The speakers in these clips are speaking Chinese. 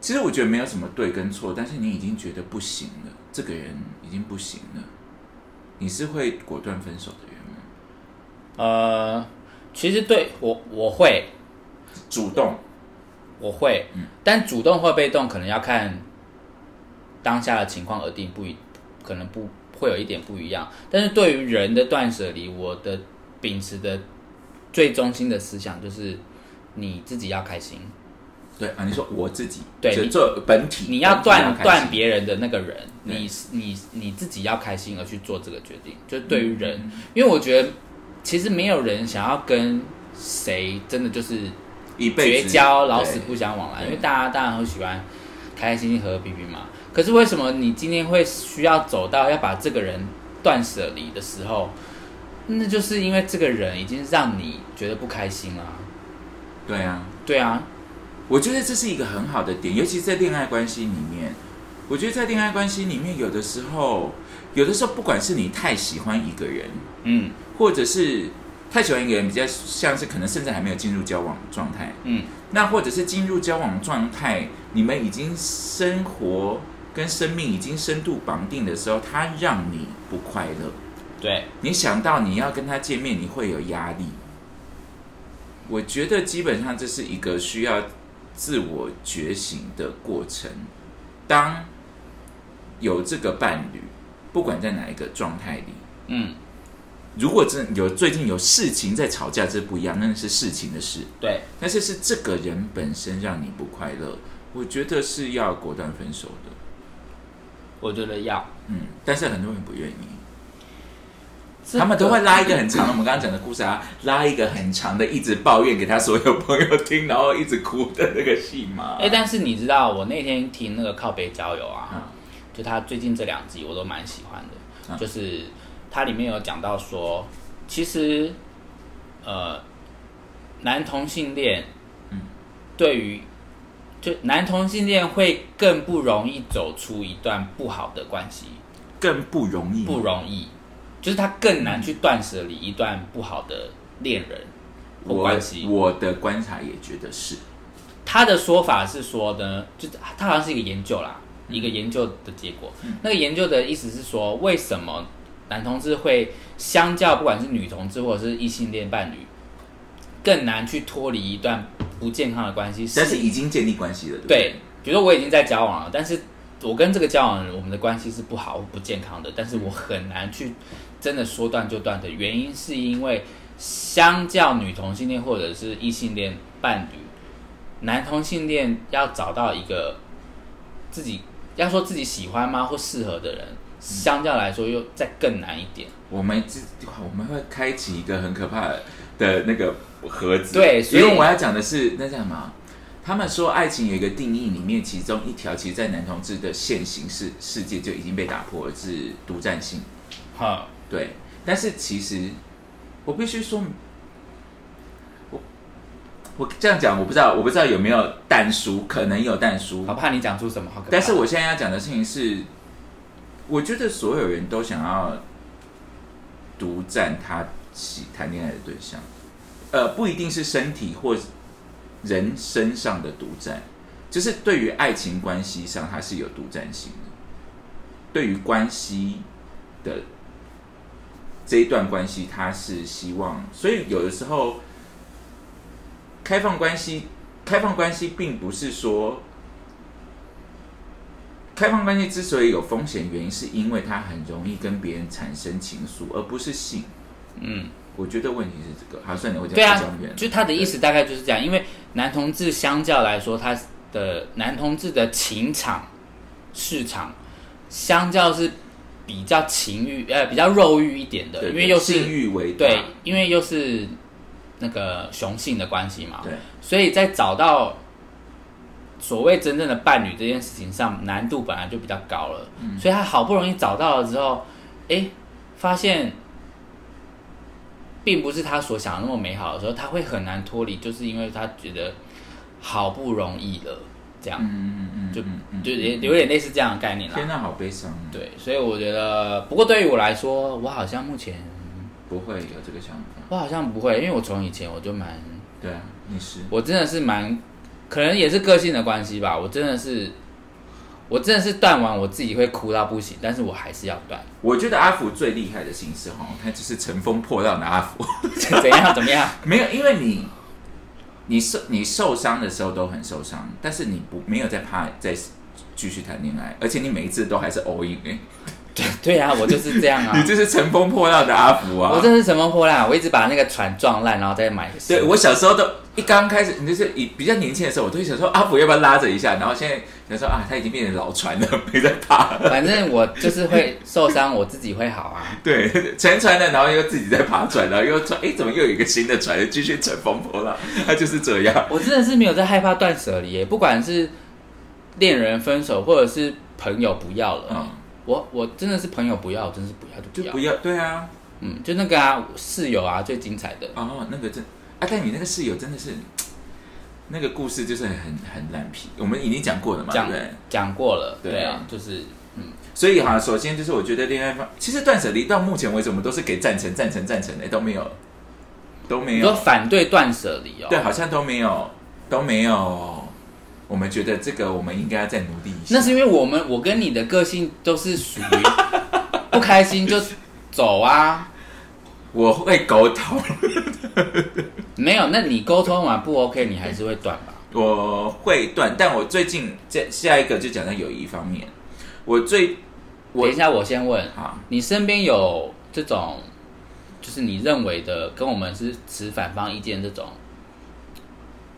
其实我觉得没有什么对跟错，但是你已经觉得不行了，这个人已经不行了，你是会果断分手的人吗？呃，其实对我我会主动，我会，嗯但主动或被动可能要看当下的情况而定，不一可能不会有一点不一样。但是对于人的断舍离，我的秉持的最中心的思想就是你自己要开心，对啊，你说我自己，对就做本体，你要本断断别人的那个人，对你你你自己要开心而去做这个决定。就是对于人，因为我觉得其实没有人想要跟谁真的就是一辈子绝交，老死不相往来。因为大家当然会喜欢开开心心、和和平平嘛。可是为什么你今天会需要走到要把这个人断舍离的时候，那就是因为这个人已经让你觉得不开心了。对啊，对啊，我觉得这是一个很好的点，尤其在恋爱关系里面。我觉得在恋爱关系里面，有的时候，有的时候，不管是你太喜欢一个人，嗯或者是太喜欢一个人，比较像是可能甚至还没有进入交往状态，嗯，那或者是进入交往状态，你们已经生活跟生命已经深度绑定的时候，他让你不快乐。对，你想到你要跟他见面，你会有压力。我觉得基本上这是一个需要自我觉醒的过程。当有这个伴侣，不管在哪一个状态里，嗯如果真有最近有事情在吵架，这不一样，那是事情的事。对，但是是这个人本身让你不快乐，我觉得是要果断分手的。我觉得要。嗯，但是很多人不愿意。这他们都会拉一个很长的，我们刚刚讲的故事啊，拉一个很长的，一直抱怨给他所有朋友听，然后一直哭的那个戏嘛。哎、但是你知道，我那天听那个靠北交友啊，嗯。就他最近这两集我都蛮喜欢的，嗯。就是它里面有讲到说，其实呃，男同性恋，嗯。对于就男同性恋会更不容易走出一段不好的关系，更不容易，不容易，就是他更难去断舍离一段不好的恋人关系。我的观察也觉得是，他的说法是说呢，就他好像是一个研究啦，一个研究的结果。那个研究的意思是说，为什么男同志会相较不管是女同志或者是异性恋伴侣，更难去脱离一段不健康的关系？但是已经建立关系了，对比如说我已经在交往了，但是我跟这个交往的人，我们的关系是不好、不健康的，但是我很难去真的说断就断的原因，是因为相较女同性恋或者是异性恋伴侣，男同性恋要找到一个自己要说自己喜欢吗或适合的人，相较来说又再更难一点。我们这我们会开启一个很可怕的那个盒子，对所以因为我要讲的是那叫什么？他们说爱情有一个定义，里面其中一条，其实，在男同志的现行世世界就已经被打破了，是独占性。哈，对，但是其实我必须说，我我这样讲，我不知道，我不知道有没有淡书，可能有淡书好，怕你讲出什么好可怕。但是我现在要讲的事情是，我觉得所有人都想要独占他喜谈恋爱的对象，呃，不一定是身体或人身上的独占，就是对于爱情关系上，它是有独占性的。对于关系的这一段关系，他是希望，所以有的时候开放关系，开放关系并不是说开放关系之所以有风险，原因是因为它很容易跟别人产生情愫，而不是性。嗯。我觉得问题是这个。好，算了，我讲对啊讲远了，就他的意思大概就是这样，因为男同志相较来说，他的男同志的情场市场，相较是比较情欲呃比较肉欲一点的，因为又是性欲为大。对，因为又是那个雄性的关系嘛，对，所以在找到所谓真正的伴侣这件事情上难度本来就比较高了，嗯。所以他好不容易找到了之后，哎，发现并不是他所想的那么美好的时候，他会很难脱离，就是因为他觉得好不容易了，这样、嗯嗯嗯，就就也有点类似这样的概念啦。天哪，好悲伤哦。对，所以我觉得，不过对于我来说，我好像目前不会有这个想法。我好像不会，因为我从以前我就蛮，对啊，你是我真的是蛮，可能也是个性的关系吧，我真的是，我真的是断完我自己会哭到不行，但是我还是要断，我觉得阿福最厉害的形式哈，他就是乘风破浪的阿福。怎样怎么样？没有，因为你你受你受伤的时候都很受伤，但是你不没有在怕再继续谈恋爱，而且你每一次都还是 all in、对啊，我就是这样啊你，这是乘风破浪的阿福啊！我真是乘风破浪，我一直把那个船撞烂，然后再买。对我小时候都一刚开始，你就是以比较年轻的时候，我都会想说阿福要不要拉着一下，然后现在想说啊，他已经变成老船了，没在怕了。反正我就是会受伤，我自己会好啊。对，沉船了，然后又自己在爬船，然后又船，哎，怎么又有一个新的船，继续乘风破浪？他就是这样。我真的是没有在害怕断舍离耶，不管是恋人分手，或者是朋友不要了，嗯，我我真的是朋友不要，我真是不要就不要。就不要，对啊，嗯，就那个啊，室友啊，最精彩的。哦，那个真啊，但你那个室友真的是，那个故事就是很很烂皮，我们已经讲过了嘛，对讲不对？讲过了，对对啊，就是嗯所以哈，首先就是我觉得恋爱方，其实断舍离到目前为止，我们都是给赞成、赞成、赞成的，都没有，都没你说有，反对断舍离哦，对，好像都没有，都没有。我们觉得这个我们应该要再努力一下。那是因为我们我跟你的个性都是属于不开心就走啊，我会沟通，没有，那你沟通完不 OK，你还是会断吧？我会断，但我最近这下一个就讲到友谊方面，我最我等一下，我先问，啊，你身边有这种，就是你认为的跟我们是持反方意见这种，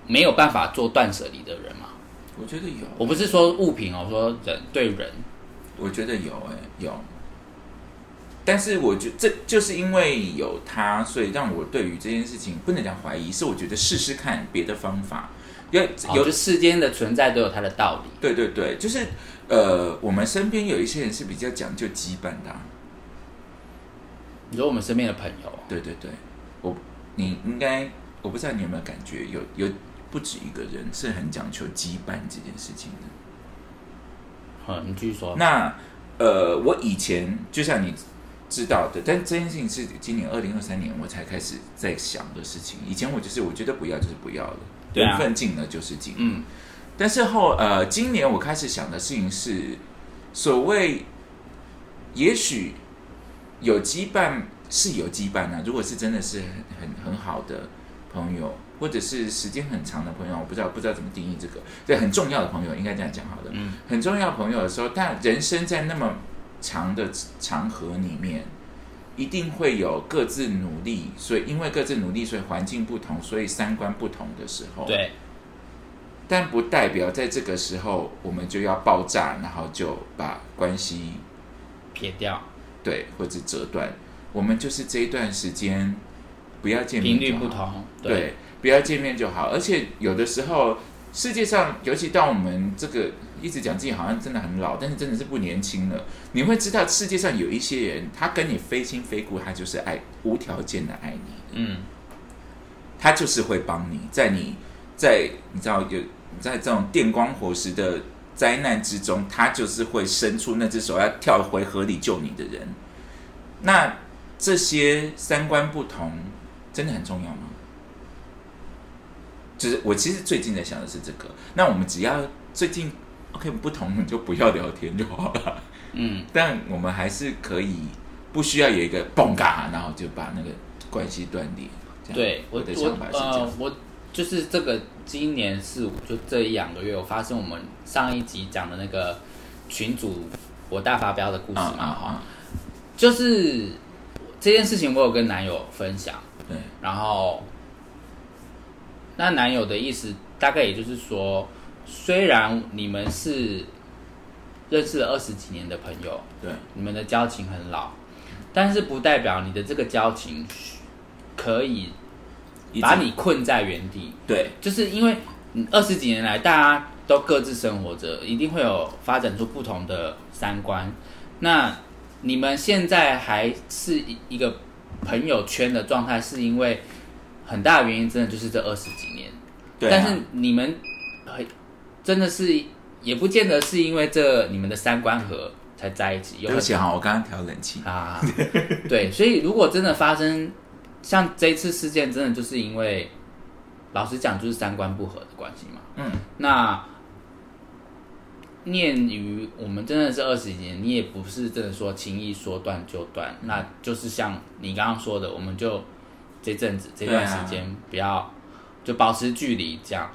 没有办法做断舍离的人吗？我觉得有，我不是说物品哦，我说人对人，我觉得有哎、有，但是我觉这就是因为有他，所以让我对于这件事情不能讲怀疑，是我觉得试试看别的方法，因为哦，有、就世间的存在都有它的道理。对对对，就是呃，我们身边有一些人是比较讲究羁绊的啊、你说我们身边的朋友，对对对，我你应该我不知道你有没有感觉，有有不止一个人是很讲求羁绊这件事情的。好，你继续说。那呃，我以前就像你知道的，但这件事情是今年二零二三年我才开始在想的事情。以前我就是我觉得不要就是不要了，缘分尽了就是尽。嗯，但是后呃，今年我开始想的事情是，所谓也许有羁绊是有羁绊啊，如果是真的是很很很好的朋友，或者是时间很长的朋友，我不知道不知道怎么定义这个，对，很重要的朋友应该这样讲好了。嗯，很重要的朋友的时候，但人生在那么长的长河里面，一定会有各自努力，所以因为各自努力，所以环境不同，所以三观不同的时候，，对，但不代表在这个时候我们就要爆炸，然后就把关系撇掉。对或者折断。我们就是这一段时间不要见面频率不同，对，不要见面就好。而且有的时候，世界上，尤其到我们这个一直讲自己好像真的很老，但是真的是不年轻了。你会知道，世界上有一些人，他跟你非亲非故，他就是爱无条件的爱你，嗯，他就是会帮你，在你在你知道有在这种电光火石的灾难之中，他就是会伸出那只手要跳回河里救你的人。那这些三观不同，真的很重要吗？就是我其实最近在想的是这个。那我们只要最近 OK 不同，你就不要聊天就好了。嗯，但我们还是可以不需要有一个嘣嘎，然后就把那个关系断裂。对我的想法是这呃样。我就是这个今年四五就这一两个月，我发生我们上一集讲的那个群主我大发飙的故事啊嘛，哈、啊啊！就是这件事情我有跟男友分享，对，然后那男友的意思大概也就是说，虽然你们是认识了二十几年的朋友，对，你们的交情很老，但是不代表你的这个交情可以把你困在原地。对就是因为二十几年来，大家都各自生活着，一定会有发展出不同的三观。那你们现在还是一一个朋友圈的状态，是因为很大的原因，真的就是这二十几年。对啊但是你们很真的是也不见得是因为这你们的三观合才在一起，有很对不起哈，我刚刚调冷气。啊，对，所以如果真的发生像这一次事件，真的就是因为老实讲，就是三观不合的关系嘛。嗯，那念于我们真的是二十几年，你也不是真的说轻易说断就断，那就是像你刚刚说的，我们就这阵子这段时间不要就保持距离这样。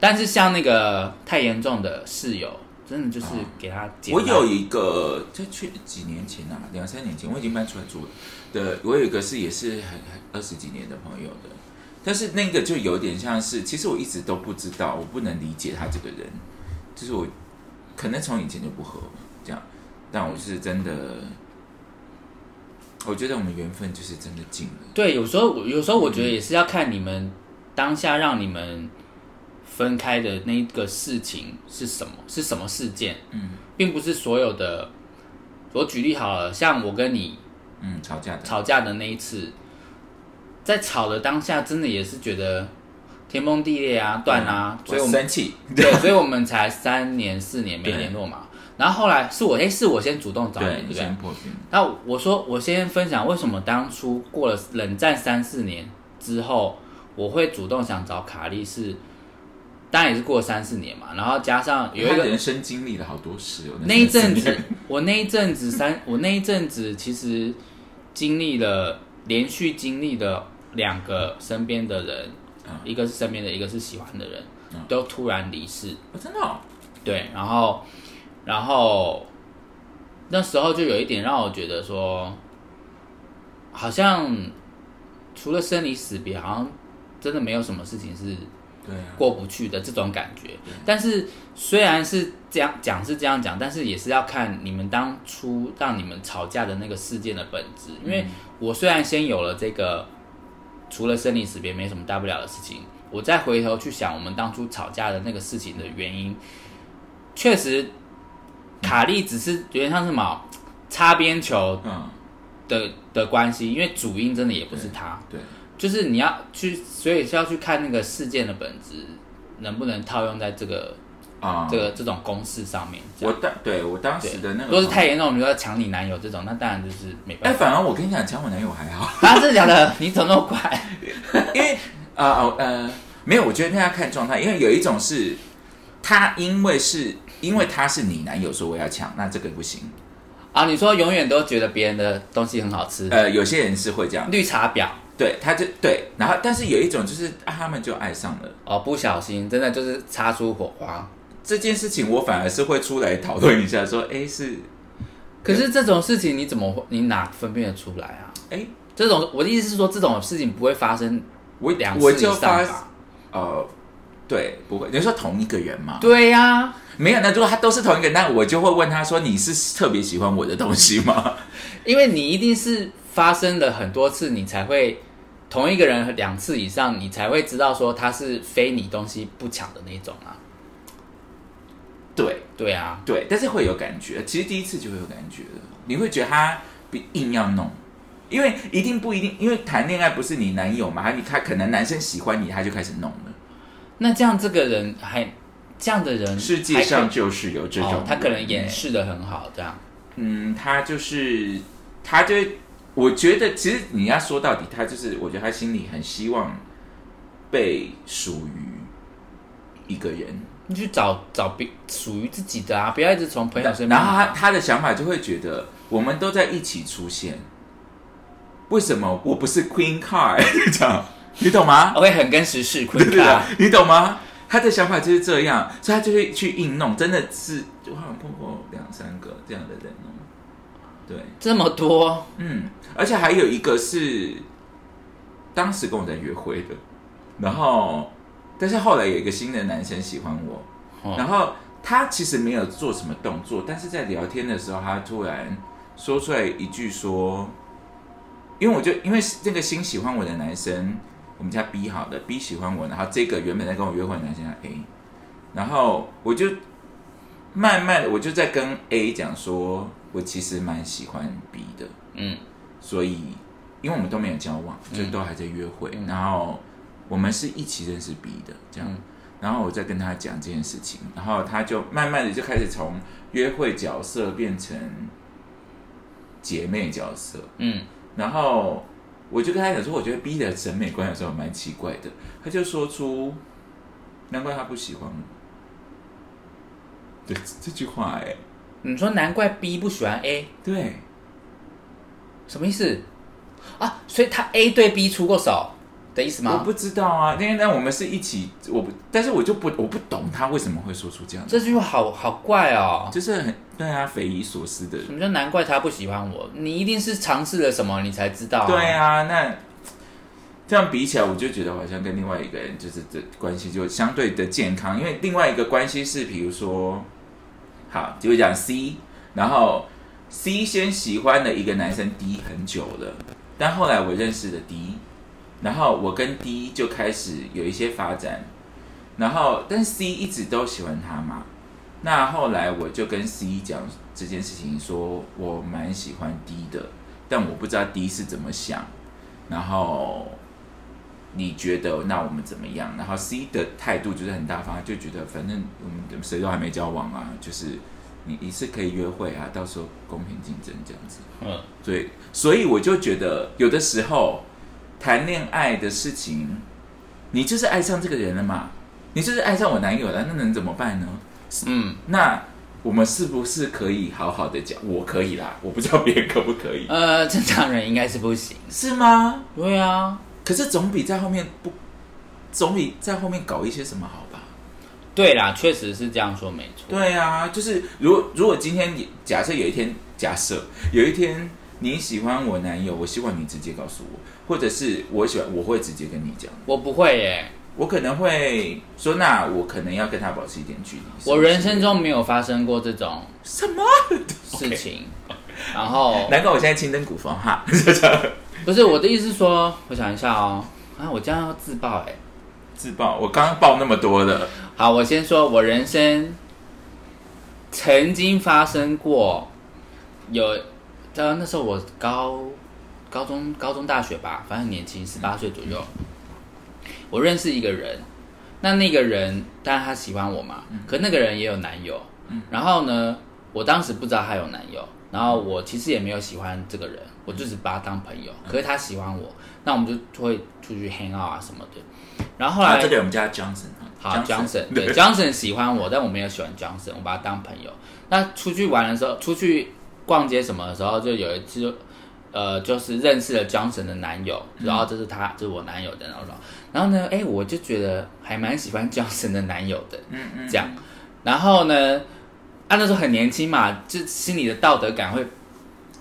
但是像那个太严重的室友，真的就是给他解我有一个在去几年前啊，两三年前我已经搬出来住了的，我有一个是也是很很二十几年的朋友的，但是那个就有点像是，其实我一直都不知道，我不能理解他这个人，就是我可能从以前就不合这样，但我是真的，我觉得我们缘分就是真的尽了。对，有时候我有时候我觉得也是要看你们当下让你们分开的那个事情是什么，是什么事件，嗯并不是所有的。我举例好了，像我跟你嗯，吵架的，吵架的那一次，在吵的当下，真的也是觉得天崩地裂啊，断啊，所以我们生气，对，所以我们才三年四年没联络嘛。然后后来是我，哎，是我先主动找你，对对不对先？破冰，那我说，我先分享为什么当初过了冷战三四年之后，我会主动想找卡莉是，当然也是过了三四年嘛，然后加上有一个人生经历了好多事哦，那一阵子，我那一阵子三，我那一阵子其实经历了连续经历了两个身边的人，嗯一个是身边的，一个是喜欢的人，嗯都突然离世。哦真的哦，对，然后，然后那时候就有一点让我觉得说，好像除了生离死别，好像真的没有什么事情是过不去的这种感觉。但是虽然是这样讲是这样讲，但是也是要看你们当初让你们吵架的那个事件的本质。因为我虽然先有了这个，除了生离死别没什么大不了的事情，我再回头去想我们当初吵架的那个事情的原因，确实卡莉只是有点像什么擦边球嗯，的的关系，因为主因真的也不是他。对，就是你要去，所以是要去看那个事件的本质能不能套用在这个、啊，这个这种公式上面。我当对我当时的那个，如果是太严重，比如说抢你男友这种，那当然就是没哎，办法。哎反而我跟你讲，抢我男友还好，啊，真的假的？你怎么那么快？因为啊哦呃，没有，我觉得那要看状态，因为有一种是他因为是因为他是你男友，说我要抢，那这个不行。啊，你说永远都觉得别人的东西很好吃，呃，有些人是会这样，绿茶婊对，他就对，然后但是有一种就是、啊、他们就爱上了哦，不小心真的就是擦出火花。这件事情，我反而是会出来讨论一下，说，哎，是可是这种事情你怎么会你哪分辨得出来啊？哎，这种我的意思是说，这种事情不会发生我两次以我就发？呃，对，不会，你说同一个人吗？对呀、没有，那如果他都是同一个，那我就会问他说：“你是特别喜欢我的东西吗 因为你一定是发生了很多次，你才会同一个人两次以上，你才会知道说他是非你东西不抢的那种啊。？”对对啊，对，但是会有感觉，其实第一次就会有感觉了，你会觉得他比硬要弄，因为一定不一定，因为谈恋爱不是你男友嘛，他他可能男生喜欢你，他就开始弄了。那这样这个人还这样的人，世界上就是有这种、哦，他可能掩饰的很好，这样嗯，他就是，他就，我觉得其实你要说到底，他就是，我觉得他心里很希望被属于一个人，你去找找别属于自己的啊，不要一直从朋友身边。然后他他的想法就会觉得，我们都在一起出现，为什么我不是 Queen Card 这样？你懂吗？我会很跟时事 Queen Card，，你懂吗？他的想法就是这样，所以他就会去硬弄，真的是我好像碰过两三个这样的人哦。对，这么多，嗯，而且还有一个是当时跟我在约会的，然后但是后来有一个新的男生喜欢我，哦然后他其实没有做什么动作，但是在聊天的时候，他突然说出来一句说，因为我就因为这个新喜欢我的男生，我们家 B 好的 B 喜欢我，然后这个原本在跟我约会的男生叫 A，然后我就慢慢的，我就在跟 A 讲说，我其实蛮喜欢 B 的，嗯。所以因为我们都没有交往，就都还在约会，然后我们是一起认识 B 的，这样，嗯。然后我再跟他讲这件事情，然后他就慢慢的就开始从约会角色变成姐妹角色，嗯。然后我就跟他讲说，我觉得 B 的审美观有时候蛮奇怪的，他就说出，难怪他不喜欢我。对这句话、哎，你说难怪 B 不喜欢 A，对，什么意思啊？所以他 A 对 B 出过手的意思吗？我不知道啊，那那我们是一起，我不，但是我就不，我不懂他为什么会说出这样，这句话好好怪哦。就是很对啊，匪夷所思的。什么叫难怪他不喜欢我？你一定是尝试了什么，你才知道、对，啊，那这样比起来，我就觉得好像跟另外一个人就是这关系就相对的健康，因为另外一个关系是，比如说，好，就讲 C，然后 C 先喜欢了一个男生 D 很久了，但后来我认识了 D，然后我跟 D 就开始有一些发展，然后但 C 一直都喜欢他嘛，那后来我就跟 C 讲这件事情，说我蛮喜欢 D 的，但我不知道 D 是怎么想，然后你觉得那我们怎么样？然后 C 的态度就是很大方，就觉得反正我们谁都还没交往啊，就是你你是可以约会啊，到时候公平竞争这样子。嗯，对，所以我就觉得有的时候谈恋爱的事情，你就是爱上这个人了嘛，你就是爱上我男友了，那能怎么办呢？嗯，那我们是不是可以好好的讲？我可以啦，我不知道别人可不可以，呃，正常人应该是不行。是吗？对啊，可是总比在后面不，总比在后面搞一些什么好吧？对啦，确实是这样说没错。对啊，就是如果如果今天你假设有一天，假设有一天你喜欢我男友，我希望你直接告诉我，或者是我喜欢，我会直接跟你讲。我不会耶，我可能会说，那我可能要跟他保持一点距离。我人生中没有发生过这种什么？事 情。然后难怪我现在青灯古风哈，不是我的意思是说，我想一下哦，啊，我这样要自爆哎。自爆。我刚刚爆那么多的，好，我先说，我人生曾经发生过有，呃，那时候我高高中、高中、大学吧，反正很年轻，十八岁左右。我认识一个人，那那个人当然他喜欢我嘛，可那个人也有男友。然后呢，我当时不知道他有男友，然后我其实也没有喜欢这个人，我就只把他当朋友。可是他喜欢我，那我们就会出去 hang out 啊什么的。然后后来、啊，这个人我们叫他 Johnson 好，Johnson，对，Johnson 喜欢我，但我没有喜欢 Johnson，我把他当朋友。那出去玩的时候，出去逛街什么的时候，就有一次就，呃，就是认识了 Johnson 的男友，然后这是他，这是我男友的，然后，然后呢，哎，我就觉得还蛮喜欢 Johnson 的男友的，嗯嗯，这样，然后呢，啊，那时候很年轻嘛，就心里的道德感会，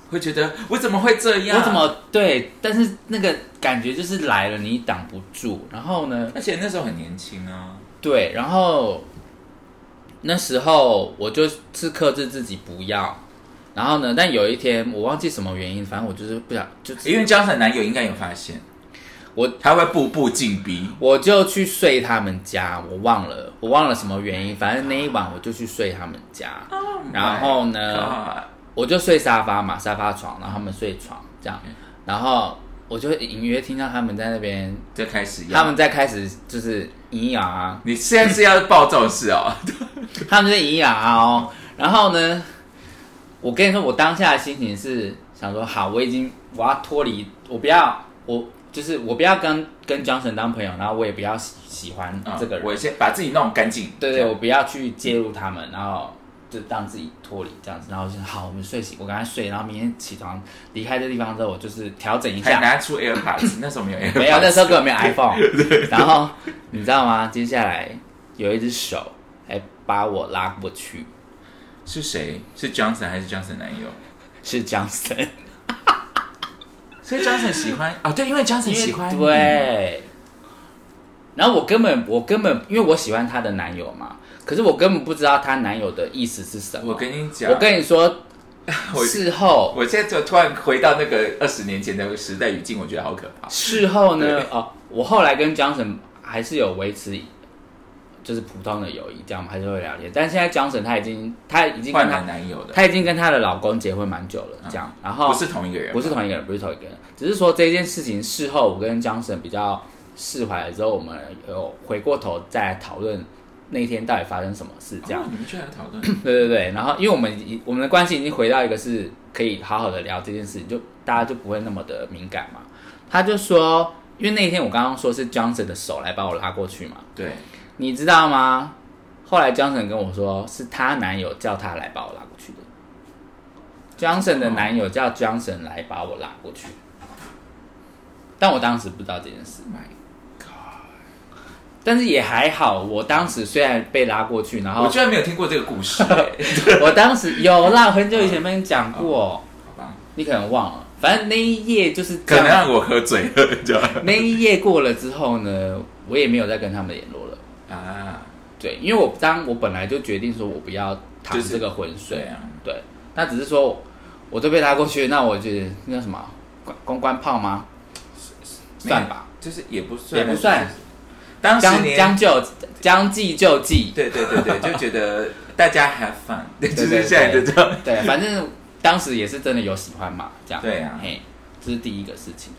会觉得我怎么会这样？我怎？么对，但是那个感觉就是来了，你挡不住，然后呢，而且那时候很年轻啊，对，然后那时候我就是克制自己不要，然后呢，但有一天我忘记什么原因，反正我就是不想，就是因为 Johnson 男友应该有发现，我他会步步紧逼。我就去睡他们家，我忘了我忘了什么原因，反正那一晚我就去睡他们家，然后呢我就睡沙发嘛，沙发床，然后他们睡床这样，然后我就隐约听到他们在那边，就开始他们在开始就是营养啊，你现在是要报这种事哦？他们在营养啊哦，然后呢，我跟你说，我当下的心情是想说，好，我已经我要脱离，我不要，我就是我不要跟跟 Johnson 当朋友，然后我也不要喜喜欢这个人，我先把自己弄干净。对对，我不要去介入他们，然后就让自己脱离这样子，然后就好，我们睡醒，我赶快睡，然后明天起床离开这地方之后，我就是调整一下，还拿出 AirPods，那时候没有 AirPods，没有，那时候根本没有 iPhone。然后你知道吗？接下来有一只手还把我拉过去，是谁？是 Johnson 还是 Johnson 男友？是 Johnson，所以 Johnson 喜欢啊、对，因为 Johnson 喜欢你，对。然后我根本我根本因为我喜欢她的男友嘛，可是我根本不知道她男友的意思是什么。我跟你讲，我跟你说，事后我现在就突然回到那个二十年前的时代语境，我觉得好可怕。事后呢，哦，我后来跟 Johnson 还是有维持，就是普通的友谊，这样我们还是会聊天。但现在 Johnson 他已经他已经跟换他男男友的，他已经跟她的老公结婚蛮久了，这样，然后不是同一个人，不是同一个人，不是同一个人，只是说这件事情事后我跟 Johnson 比较释怀了之后，我们有回过头再来讨论那一天到底发生什么事，这样。哦你们居然讨论，对对对，然后因为我们已我们的关系已经回到一个是可以好好的聊这件事情，就大家就不会那么的敏感嘛。他就说，因为那一天我刚刚说是 Johnson 的手来把我拉过去嘛，对，你知道吗？后来 Johnson 跟我说，是她男友叫她来把我拉过去的。Johnson 的男友叫 Johnson 来把我拉过去，但我当时不知道这件事。My God！但是也还好，我当时虽然被拉过去，然后我居然没有听过这个故事、欸 我当时有啦，很久以前跟你讲过，好吧，你可能忘了。反正那一夜就是可能，让我喝醉了，那一夜过了之后呢，我也没有再跟他们联络了。啊，对，因为我当我本来就决定说我不要淌这个浑水，对啊，对，那只是说我都被拉过去，那我觉得那叫什么公公关炮吗？算吧，就是也不算，也不算。当时将将就将计就计，对对对对，就觉得大家 have fun，对，就对是现在的这样。对，反正当时也是真的有喜欢嘛，这样。对啊嘿，这是第一个事情。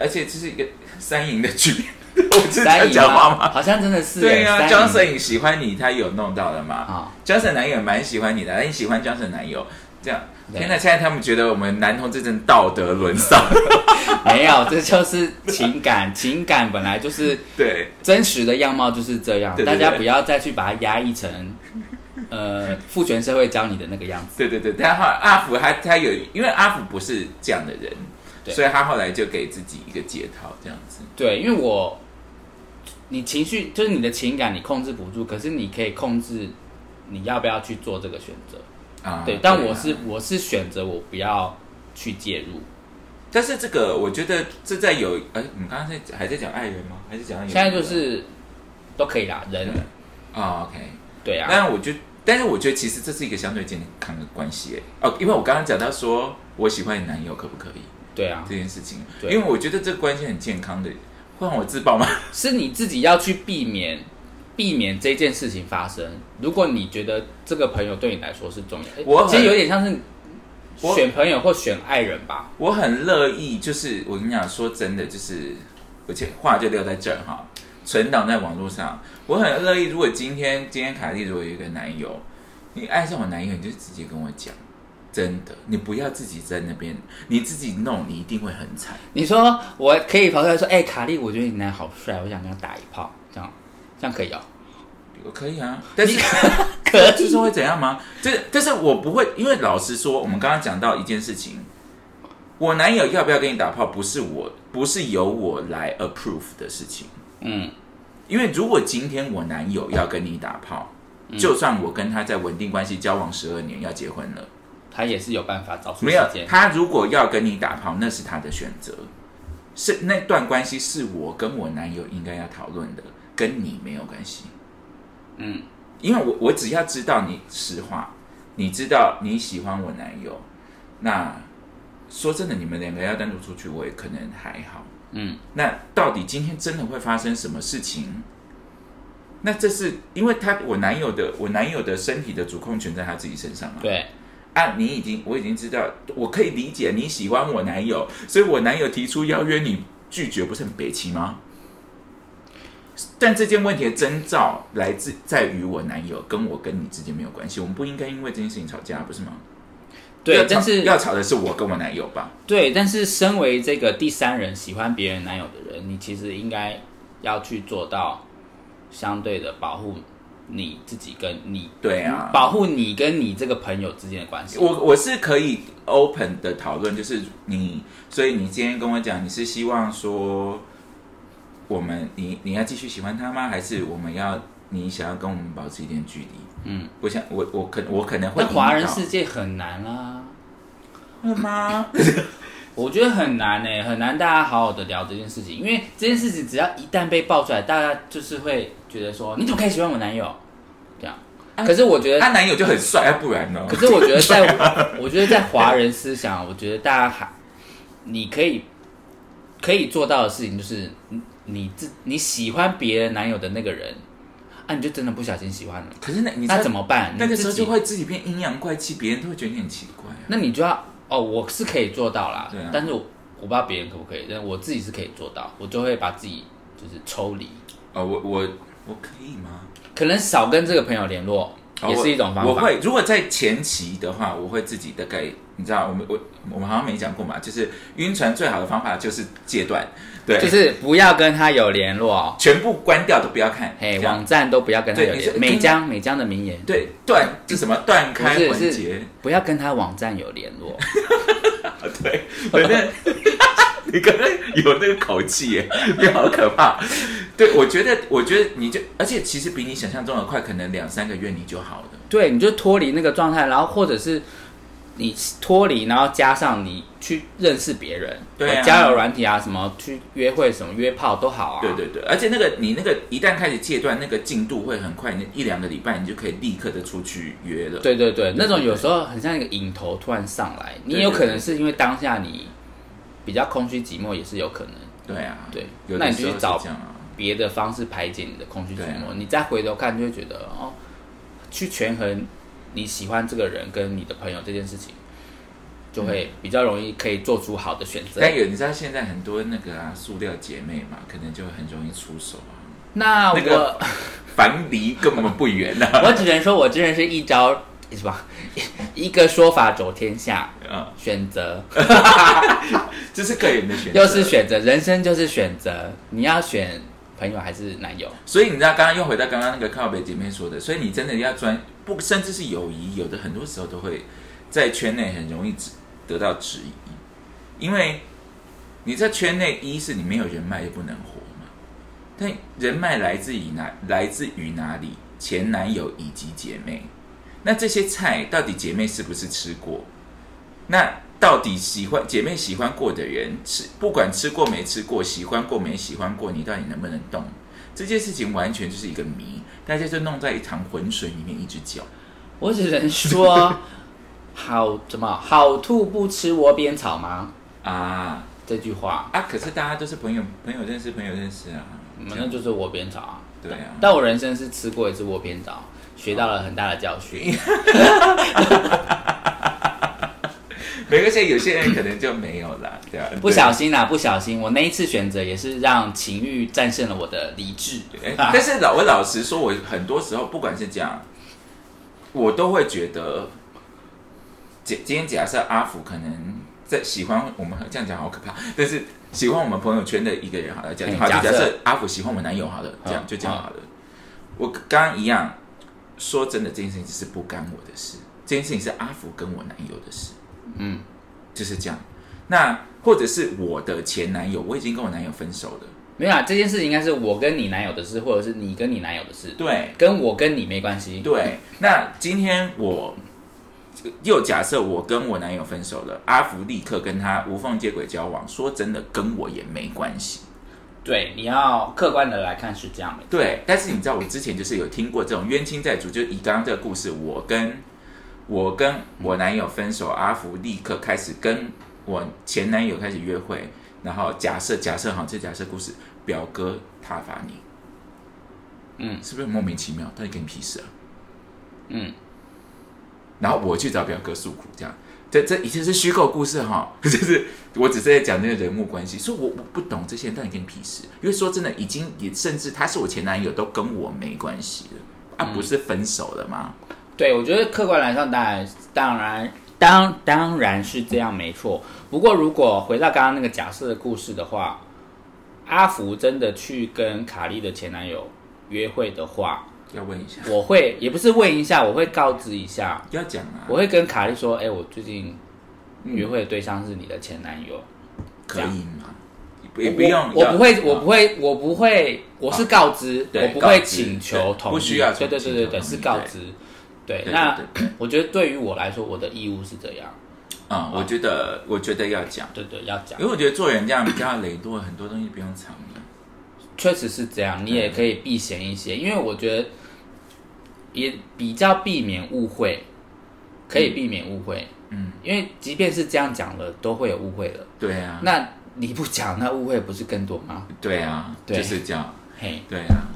而且这是一个三赢的局，我是讲话吗？好像真的是对啊，Johnson 喜欢你，他有弄到的嘛啊，？Johnson 男友蛮喜欢你的，你喜欢 Johnson 男友，这样。对天哪！现在他们觉得我们男同志真道德沦丧，没有，这就是情感，情感本来就是对真实的样貌就是这样，对对对大家不要再去把它压抑成呃父权社会教你的那个样子。对对对。但后来阿福他他有，因为阿福不是这样的人，所以他后来就给自己一个解套，这样子。对，因为我你情绪就是你的情感你控制不住，可是你可以控制你要不要去做这个选择。啊，对，但啊。我是我是选择我不要去介入。但是这个我觉得这在有，哎，我们刚刚在还在讲爱人吗？还是讲现在就是都可以啦，人。啊，OK。对啊，但我觉得，但是我觉得其实这是一个相对健康的关系，哎，哦，因为我刚刚讲到说我喜欢你男友可不可以？对啊，这件事情，对因为我觉得这个关系很健康的，会让我自爆吗？是你自己要去避免避免这件事情发生。如果你觉得这个朋友对你来说是重要，诶我其实有点像是选朋友或选爱人吧。我很乐意，就是我跟你讲，说真的，就是而且话就撂在这儿哈，存档在网络上。我很乐意，如果今天今天凯莉如果有一个男友，你爱上我男友，你就直接跟我讲，真的，你不要自己在那边，你自己弄，你一定会很惨。你说我可以跑出来说，哎、卡莉，我觉得你男好帅，我想跟他打一炮，这样这样可以哦。我可以啊，但是可就是会怎样吗？就是但是我不会，因为老实说，我们刚刚讲到一件事情，我男友要不要跟你打炮，不是我，不是由我来 approve 的事情。嗯，因为如果今天我男友要跟你打炮，就算我跟他在稳定关系交往十二年，要结婚了，他也是有办法找出没有。他如果要跟你打炮，那是他的选择，是那段关系是我跟我男友应该要讨论的，跟你没有关系。嗯，因为我我只要知道你实话，你知道你喜欢我男友，那说真的，你们两个要单独出去，我也可能还好。嗯，那到底今天真的会发生什么事情？那这是因为他我男友的我男友的身体的主控权在他自己身上啊。对，啊，你已经我已经知道，我可以理解你喜欢我男友，所以我男友提出邀约你拒绝，不是很悲戚吗？但这件问题的征兆来自在于我男友，跟我跟你之间没有关系，我们不应该因为这件事情吵架，不是吗？对，但是要吵的是我跟我男友吧？对，但是身为这个第三人喜欢别人男友的人，你其实应该要去做到相对的保护你自己跟你，对啊，保护你跟你这个朋友之间的关系。我我是可以 open 的讨论，就是你，所以你今天跟我讲，你是希望说我们你你要继续喜欢他吗？还是我们要你想要跟我们保持一点距离？嗯，我想我我可我可能会但华人世界很难啊，会吗？我觉得很难呢、很难大家好好的聊这件事情，因为这件事情只要一旦被爆出来，大家就是会觉得说你怎么可以喜欢我男友这样。可是我觉得她男友就很帅，啊不然呢？可是我觉得在，我觉得在华人思想，我觉得大家还你可以可以做到的事情，就是你你自你喜欢别人男友的那个人，啊，你就真的不小心喜欢了，可是那你那怎么办？那个时候就会自己变阴阳怪气，别人都会觉得你很奇怪、啊。那你就要哦，我是可以做到啦，但是我不知道别人可不可以，但我自己是可以做到，我就会把自己就是抽离，哦，我我我可以吗？可能少跟这个朋友联络，也是一种方法。我会，如果在前期的话，我会自己大概，你知道，我们我我们好像没讲过嘛，就是晕船最好的方法就是戒断，对，就是不要跟他有联络，全部关掉都不要看，嘿，网站都不要跟他有联。美江美江的名言，对断这什么断开环节，不要跟他网站有联络。对，反正 你刚才有那个口气耶，你好可怕。对，我觉得，我觉得你就，而且其实比你想象中的快，可能两三个月你就好了。对，你就脱离那个状态，然后或者是你脱离，然后加上你去认识别人，对啊交友软体啊，什么去约会，什么约炮都好啊。对对对，而且那个你那个一旦开始戒断，那个进度会很快，你一两个礼拜你就可以立刻的出去约了。对对对，那种有时候很像一个瘾头突然上来，你有可能是因为当下你比较空虚寂寞，也是有可能。对啊，对那你就去找这样啊。别的方式排解你的空虚寂寞，你再回头看就会觉得哦，去权衡你喜欢这个人跟你的朋友这件事情，就会比较容易可以做出好的选择。但有你知道现在很多那个啊，塑料姐妹嘛，可能就很容易出手啊，那我、那个樊篱跟我们不远啊。我只能说，我真的是一招什么？一个说法走天下，啊，选择 这是个人的选择，又是选择，人生就是选择，你要选朋友还是男友？所以你知道，刚刚又回到刚刚那个靠北姐妹说的，所以你真的要专不，甚至是友谊，有的很多时候都会在圈内很容易得到质疑，因为你在圈内，一是你没有人脉就不能活嘛，但人脉来自于哪？来自于哪里？前男友以及姐妹，那这些菜到底姐妹是不是吃过？那到底喜欢姐妹喜欢过的人吃，不管吃过没吃过，喜欢过没喜欢过，你到底能不能动？这件事情完全就是一个谜，大家就弄在一塘浑水里面一直搅。我只能说，好怎么好兔不吃窝边草吗？啊这句话，啊！可是大家都是朋友，朋友认识，朋友认识啊。那那就是窝边草啊。对啊，但我人生是吃过一次窝边草，学到了很大的教训。没关系，有些人可能就没有啦，对啊。不小心啦，不小心，我那一次选择也是让情欲战胜了我的理智。对但是老我老实说，我很多时候不管是这样，我都会觉得，今今天假设阿福可能在喜欢我们，这样讲好可怕，但是喜欢我们朋友圈的一个人好了，假设假设阿福喜欢我男友好了，这样嗯就这样好了。我刚刚一样说真的，这件事情是不干我的事，这件事情是阿福跟我男友的事，嗯，就是这样。那或者是我的前男友，我已经跟我男友分手了，没有啊，这件事情应该是我跟你男友的事，或者是你跟你男友的事，对，跟我跟你没关系。对，那今天我又假设我跟我男友分手了，阿福立刻跟他无缝接轨交往，说真的，跟我也没关系。对，你要客观的来看是这样的。对，但是你知道，我之前就是有听过这种冤亲债主，就以刚刚这个故事，我跟我跟我男友分手，阿福立刻开始跟我前男友开始约会，然后假设假设哈，这假设故事，表哥他罚你，嗯。是不是莫名其妙？到底跟你屁事啊？嗯，然后我去找表哥诉苦，这样，这这一切是虚构故事哈，就是我只是在讲那个人物关系，所以我我不懂这些人到底跟你屁事，因为说真的，已经也甚至他是我前男友，都跟我没关系了。啊，不是分手了吗？对，我觉得客观来上，当然，当然，当当然是这样，没错。不过，如果回到刚刚那个假设的故事的话，阿福真的去跟卡莉的前男友约会的话，要问一下，我会也不是问一下，我会告知一下，要讲啊，我会跟卡莉说，哎、我最近约会的对象是你的前男友，可以吗？也不用，我我不会，我不会，我不会，我是告知，对我不会请求对同意，不需要对对对对对，同意是告知。对，对那我觉得对于我来说，我的义务是这样，啊、我觉得我觉得要讲，对对，要讲。因为，我觉得做人这样比较磊落，很多东西不用藏的。确实是这样，你也可以避嫌一些，因为我觉得也比较避免误会，可以避免误会，嗯，因为即便是这样讲了，都会有误会的。对啊，那你不讲，那误会不是更多吗？对啊，对。就是这样。嘿，对啊，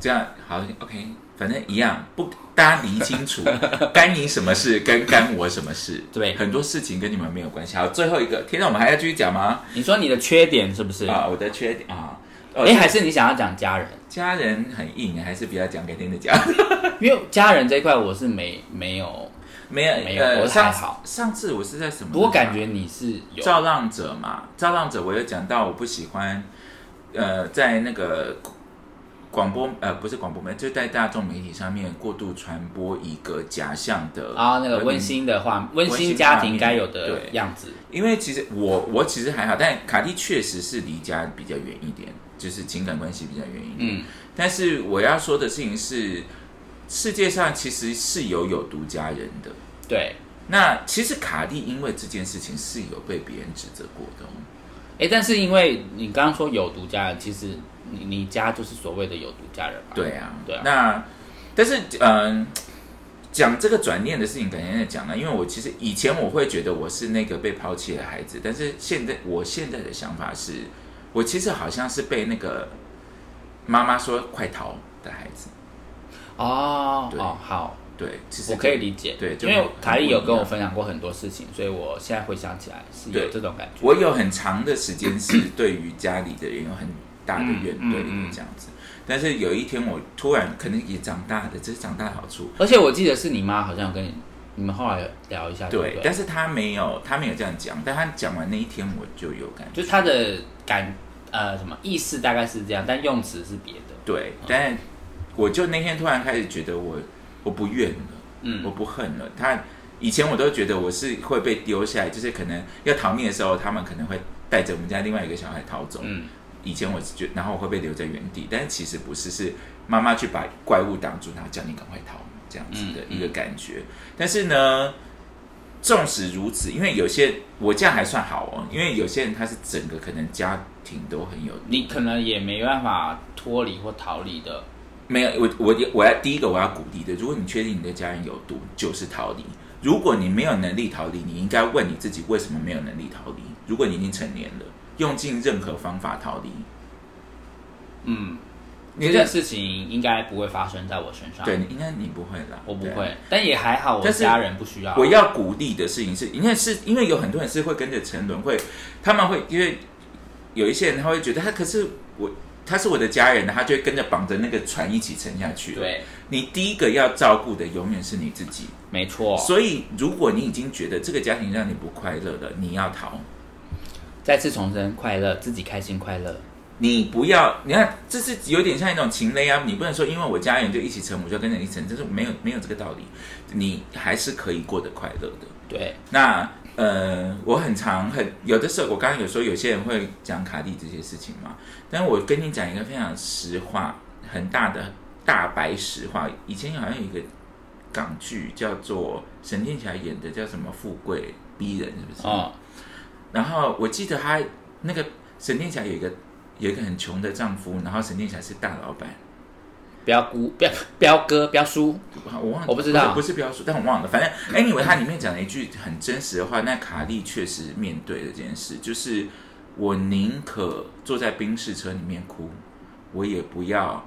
这样好，OK，反正一样，不大家理清楚，干你什么事，跟干我什么事，对很多事情跟你们没有关系。好，最后一个，天哪，我们还要继续讲吗？你说你的缺点是不是？啊，我的缺点啊，哦哎、还是你想要讲家人？家人很硬，还是比较讲给听的讲。因为家人这一块我是没没有，没有，没有呃，我上次我是在什么？我感觉你是有造浪者嘛，造浪者我有讲到，我不喜欢，呃，在那个广播呃不是广播媒，就在大众媒体上面过度传播一个假象的啊，那个温馨的话，温温馨馨家庭该有的样子。因为其实我我其实还好，但卡蒂确实是离家比较远一点，就是情感关系比较远一点。嗯，但是我要说的事情是，世界上其实是有有独家人的。对。那其实卡蒂因为这件事情是有被别人指责过的、但是因为你刚刚说有独家人，其实你你家就是所谓的有独家人嘛。对啊，对啊那但是嗯，讲这个转念的事情，改天再讲了。因为我其实以前我会觉得我是那个被抛弃的孩子，但是现在我现在的想法是，我其实好像是被那个妈妈说快逃的孩子。哦哦，好，对，其实我可以理解。对就因为很凯莉有跟我分享过很多事情，所以我现在回想起来是有这种感觉。我有很长的时间是对于家里的人有很大的怨怼嗯嗯嗯这样子。但是有一天我突然可能也长大了，这是长大的好处。而且我记得是你妈好像跟你你们后来聊一下，对但是她没有，她没有这样讲，但她讲完那一天我就有感觉。就是他的感呃什么意思大概是这样，但用词是别的。对，但我就那天突然开始觉得我我不怨了，嗯我不恨了。他以前我都觉得我是会被丢下来，就是可能要逃命的时候，他们可能会带着我们家另外一个小孩逃走。嗯，以前我是觉然后我会被留在原地，但是其实不是，是妈妈去把怪物挡住，然后叫你赶快逃，这样子的嗯一个感觉。但是呢，纵使如此，因为有些我这样还算好哦，因为有些人他是整个可能家庭都很有你可能也没办法脱离或逃离的。没有，我我我要第一个我要鼓励的，如果你确定你的家人有毒，就是逃离。如果你没有能力逃离，你应该问你自己为什么没有能力逃离。如果你已经成年了，用尽任何方法逃离，嗯，你这件事情应该不会发生在我身上。对，应该你不会啦，对啊我不会，但也还好，我家人不需要。我要鼓励的事情是，因为是因为有很多人是会跟着沉沦，会他们会因为有一些人他会觉得他可是我他是我的家人，他就会跟着绑着那个船一起沉下去。，对，你第一个要照顾的永远是你自己。没错。所以，如果你已经觉得这个家庭让你不快乐了，你要逃，再次重生，快乐，自己开心快乐。你不要，你看，这是有点像一种情勒啊。你不能说因为我家人就一起成，我就跟着一起成，这是没有没有这个道理。你还是可以过得快乐的。对，那呃，我很常很有的时候，我刚刚有说有些人会讲卡蒂这些事情嘛，但是我跟你讲一个非常实话，很大的大白实话。以前好像有一个港剧叫做沈殿霞演的，叫什么《富贵逼人》，是不是？哦，然后我记得他那个沈殿霞有一个有一个很穷的丈夫，然后沈殿霞是大老板，不要估，不要彪哥，彪叔。我忘了，我不知道不是彪叔，但我忘了。反正 anyway，它里面讲了一句很真实的话，那卡莉确实面对了这件事，就是我宁可坐在冰室车里面哭，我也不要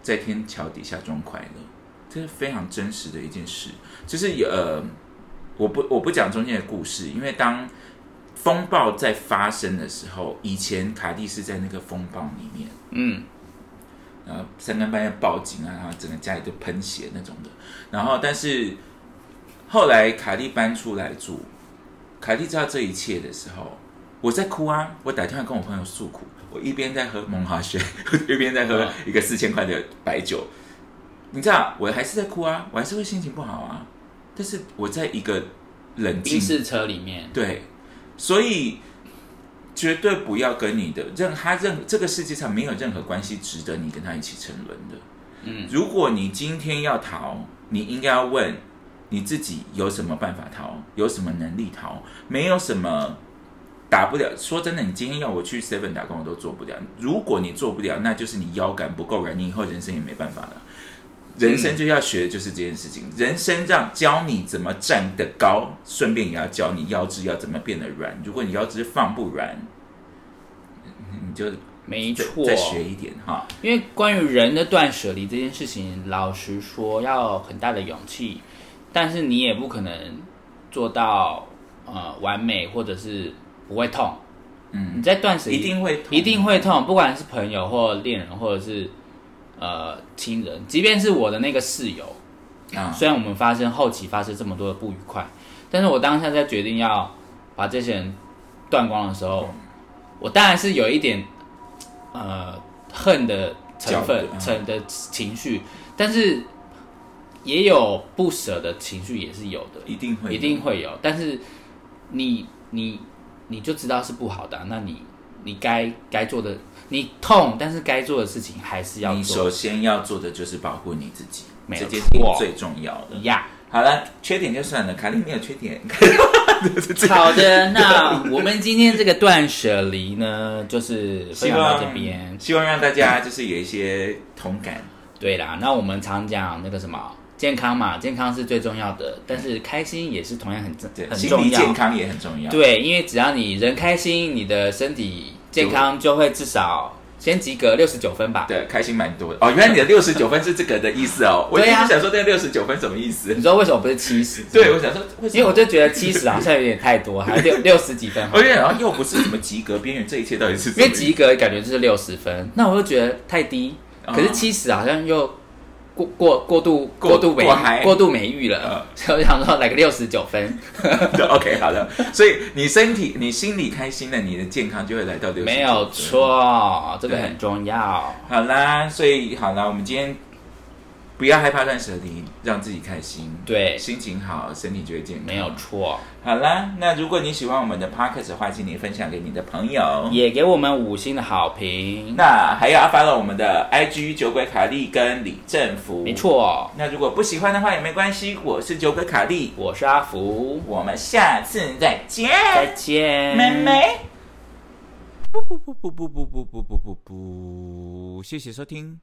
在天桥底下装快乐。这是非常真实的一件事，就是呃，我不我不讲中间的故事，因为当风暴在发生的时候，以前卡蒂是在那个风暴里面，嗯，然后三更半夜报警啊，然后整个家里都喷血那种的。然后，但是后来卡蒂搬出来住，卡蒂知道这一切的时候，我在哭啊，我打电话跟我朋友诉苦，我一边在喝蒙哈雪，一边在喝一个四千块的白酒。你知道，我还是在哭啊，我还是会心情不好啊。但是我在一个冷静宾士车里面，对，所以绝对不要跟你的任他任这个世界上没有任何关系值得你跟他一起沉沦的。嗯，如果你今天要逃，你应该要问你自己有什么办法逃，有什么能力逃，没有什么打不了。说真的，你今天要我去 Seven 打工，我都做不了。如果你做不了，那就是你腰杆不够软，你以后人生也没办法了。人生就要学的就是这件事情，人生让教你怎么站得高，顺便也要教你腰肢要怎么变得软。如果你腰肢放不软，你就再没错，再学一点哈。因为关于人的断舍离这件事情，老实说要很大的勇气，但是你也不可能做到呃完美，或者是不会痛。嗯，你在断舍离一定会痛一定会痛，不管是朋友或恋人，或者是呃亲人，即便是我的那个室友，啊，虽然我们发生后期发生这么多的不愉快，但是我当下在决定要把这些人断光的时候，我当然是有一点呃恨的成分角、成的情绪，但是也有不舍的情绪，也是有的，一定会一定会有。但是你你你就知道是不好的啊、那你你该该做的，你痛，但是该做的事情还是要你做首先要做的就是保护你自己，这件事情错最重要的。呀。好了，缺点就算了，卡莉没有缺点。好的，那我们今天这个断舍离呢，就是分希享到望这边。希望让大家就是有一些同感。对啦，那我们常讲那个什么健康嘛，健康是最重要的，但是开心也是同样很重，很重心理健。康也很重要。对，因为只要你人开心，你的身体健康就会至少先及格六十九分吧。对，开心蛮多的哦。原来你的六十九分是这个的意思哦。我一对啊直想说这个六十九分什么意思你？说为什么不是七十？对，我想说？因为我就觉得七十好像有点太多，还有六 六十几分好而且然后又不是什么及格边缘，这一切到底是？因为及格感觉就是六十分，那我就觉得太低。哦可是七十好像又过过过度过过度美过度美誉了，所以我想说来个六十九分，就 OK，好了。所以你身体、你心里开心了，你的健康就会来到六十。没有。错，这个很重要。好啦，所以好啦，我们今天不要害怕断舍离，让自己开心。对心情好，身体就会健康。没有错，好啦，那如果你喜欢我们的 podcast 的话，请你分享给你的朋友。也给我们五星的好评。那还要 follow 我们的 IG 酒鬼卡利跟李正福。没。错，那如果不喜欢的话也没关系，我是酒鬼卡利，我是阿福，我们下次再见，再见，妹妹。不不不不不不不不不不不，谢谢收听。